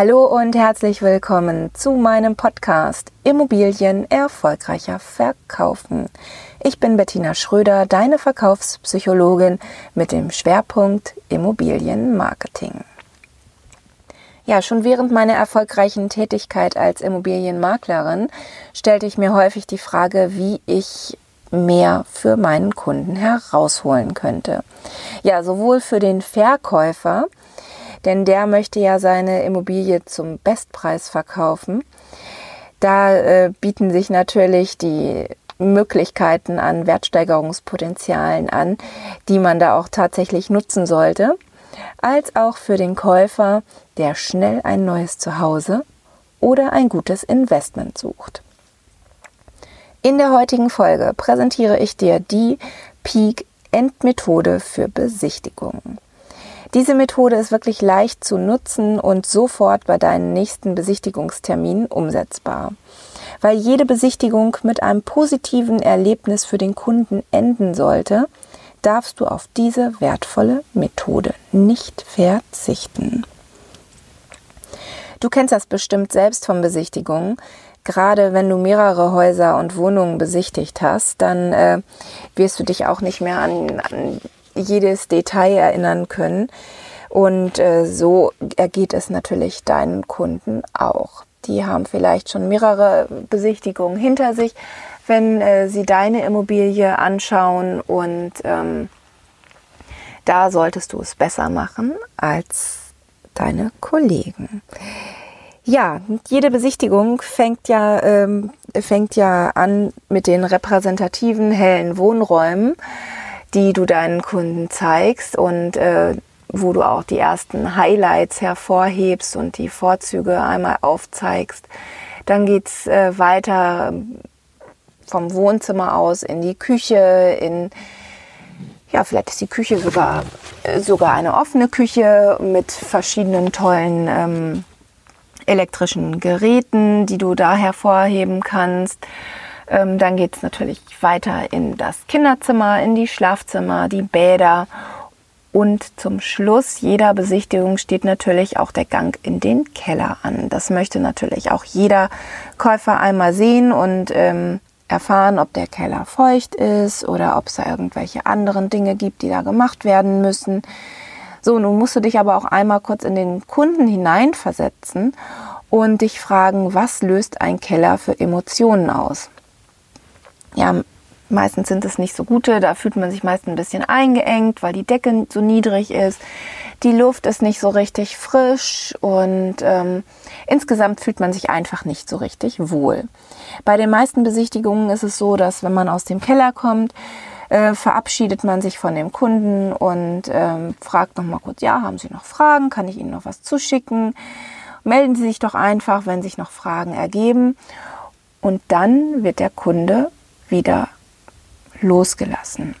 Hallo und herzlich willkommen zu meinem Podcast Immobilien erfolgreicher verkaufen. Ich bin Bettina Schröder, deine Verkaufspsychologin mit dem Schwerpunkt Immobilienmarketing. Ja, schon während meiner erfolgreichen Tätigkeit als Immobilienmaklerin stellte ich mir häufig die Frage, wie ich mehr für meinen Kunden herausholen könnte. Ja, sowohl für den Verkäufer, denn der möchte ja seine Immobilie zum Bestpreis verkaufen. Da äh, bieten sich natürlich die Möglichkeiten an Wertsteigerungspotenzialen an, die man da auch tatsächlich nutzen sollte, als auch für den Käufer, der schnell ein neues Zuhause oder ein gutes Investment sucht. In der heutigen Folge präsentiere ich dir die Peak Endmethode für Besichtigungen. Diese Methode ist wirklich leicht zu nutzen und sofort bei deinen nächsten Besichtigungsterminen umsetzbar. Weil jede Besichtigung mit einem positiven Erlebnis für den Kunden enden sollte, darfst du auf diese wertvolle Methode nicht verzichten. Du kennst das bestimmt selbst von Besichtigungen. Gerade wenn du mehrere Häuser und Wohnungen besichtigt hast, dann äh, wirst du dich auch nicht mehr an, an jedes Detail erinnern können. Und äh, so ergeht es natürlich deinen Kunden auch. Die haben vielleicht schon mehrere Besichtigungen hinter sich, wenn äh, sie deine Immobilie anschauen und ähm, da solltest du es besser machen als deine Kollegen. Ja, jede Besichtigung fängt ja, ähm, fängt ja an mit den repräsentativen hellen Wohnräumen die du deinen Kunden zeigst und äh, wo du auch die ersten Highlights hervorhebst und die Vorzüge einmal aufzeigst. Dann geht's äh, weiter vom Wohnzimmer aus in die Küche, in ja, vielleicht ist die Küche sogar, äh, sogar eine offene Küche mit verschiedenen tollen ähm, elektrischen Geräten, die du da hervorheben kannst. Ähm, dann geht es natürlich weiter in das Kinderzimmer, in die Schlafzimmer, die Bäder. Und zum Schluss jeder Besichtigung steht natürlich auch der Gang in den Keller an. Das möchte natürlich auch jeder Käufer einmal sehen und ähm, erfahren, ob der Keller feucht ist oder ob es da irgendwelche anderen Dinge gibt, die da gemacht werden müssen. So, nun musst du dich aber auch einmal kurz in den Kunden hineinversetzen und dich fragen, was löst ein Keller für Emotionen aus? Ja, meistens sind es nicht so gute. Da fühlt man sich meist ein bisschen eingeengt, weil die Decke so niedrig ist. Die Luft ist nicht so richtig frisch und ähm, insgesamt fühlt man sich einfach nicht so richtig wohl. Bei den meisten Besichtigungen ist es so, dass wenn man aus dem Keller kommt, äh, verabschiedet man sich von dem Kunden und ähm, fragt nochmal kurz, ja, haben Sie noch Fragen? Kann ich Ihnen noch was zuschicken? Melden Sie sich doch einfach, wenn sich noch Fragen ergeben. Und dann wird der Kunde wieder losgelassen.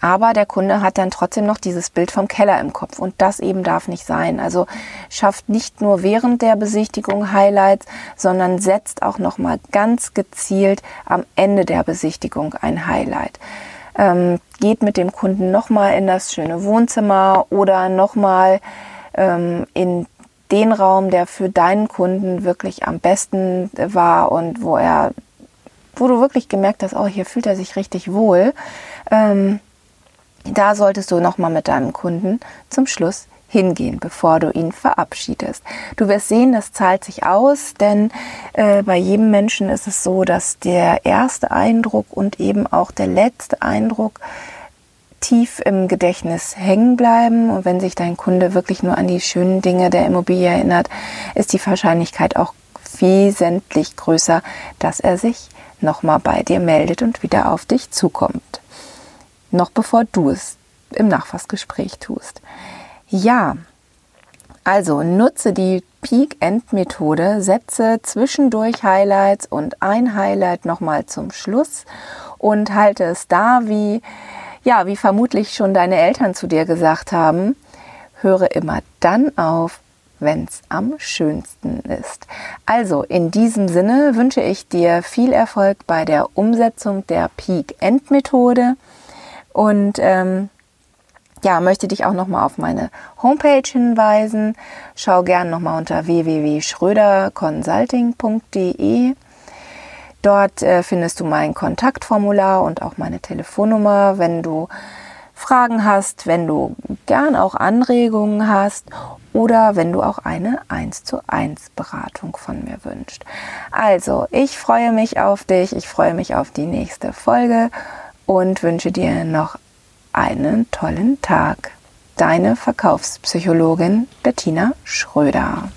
Aber der Kunde hat dann trotzdem noch dieses Bild vom Keller im Kopf und das eben darf nicht sein. Also schafft nicht nur während der Besichtigung Highlights, sondern setzt auch noch mal ganz gezielt am Ende der Besichtigung ein Highlight. Ähm, geht mit dem Kunden noch mal in das schöne Wohnzimmer oder noch mal ähm, in den Raum, der für deinen Kunden wirklich am besten war und wo er wo du wirklich gemerkt hast, oh, hier fühlt er sich richtig wohl, ähm, da solltest du nochmal mit deinem Kunden zum Schluss hingehen, bevor du ihn verabschiedest. Du wirst sehen, das zahlt sich aus, denn äh, bei jedem Menschen ist es so, dass der erste Eindruck und eben auch der letzte Eindruck tief im Gedächtnis hängen bleiben. Und wenn sich dein Kunde wirklich nur an die schönen Dinge der Immobilie erinnert, ist die Wahrscheinlichkeit auch wesentlich größer, dass er sich nochmal bei dir meldet und wieder auf dich zukommt. Noch bevor du es im Nachfassgespräch tust. Ja, also nutze die Peak-End-Methode, setze zwischendurch Highlights und ein Highlight nochmal zum Schluss und halte es da, wie, ja, wie vermutlich schon deine Eltern zu dir gesagt haben. Höre immer dann auf, wenn es am schönsten ist. Also in diesem Sinne wünsche ich dir viel Erfolg bei der Umsetzung der Peak End Methode und ähm, ja, möchte dich auch nochmal auf meine Homepage hinweisen. Schau gern nochmal unter www.schröderconsulting.de. Dort äh, findest du mein Kontaktformular und auch meine Telefonnummer, wenn du Fragen hast, wenn du gern auch Anregungen hast oder wenn du auch eine 1 zu 1 Beratung von mir wünscht. Also, ich freue mich auf dich, ich freue mich auf die nächste Folge und wünsche dir noch einen tollen Tag. Deine Verkaufspsychologin Bettina Schröder.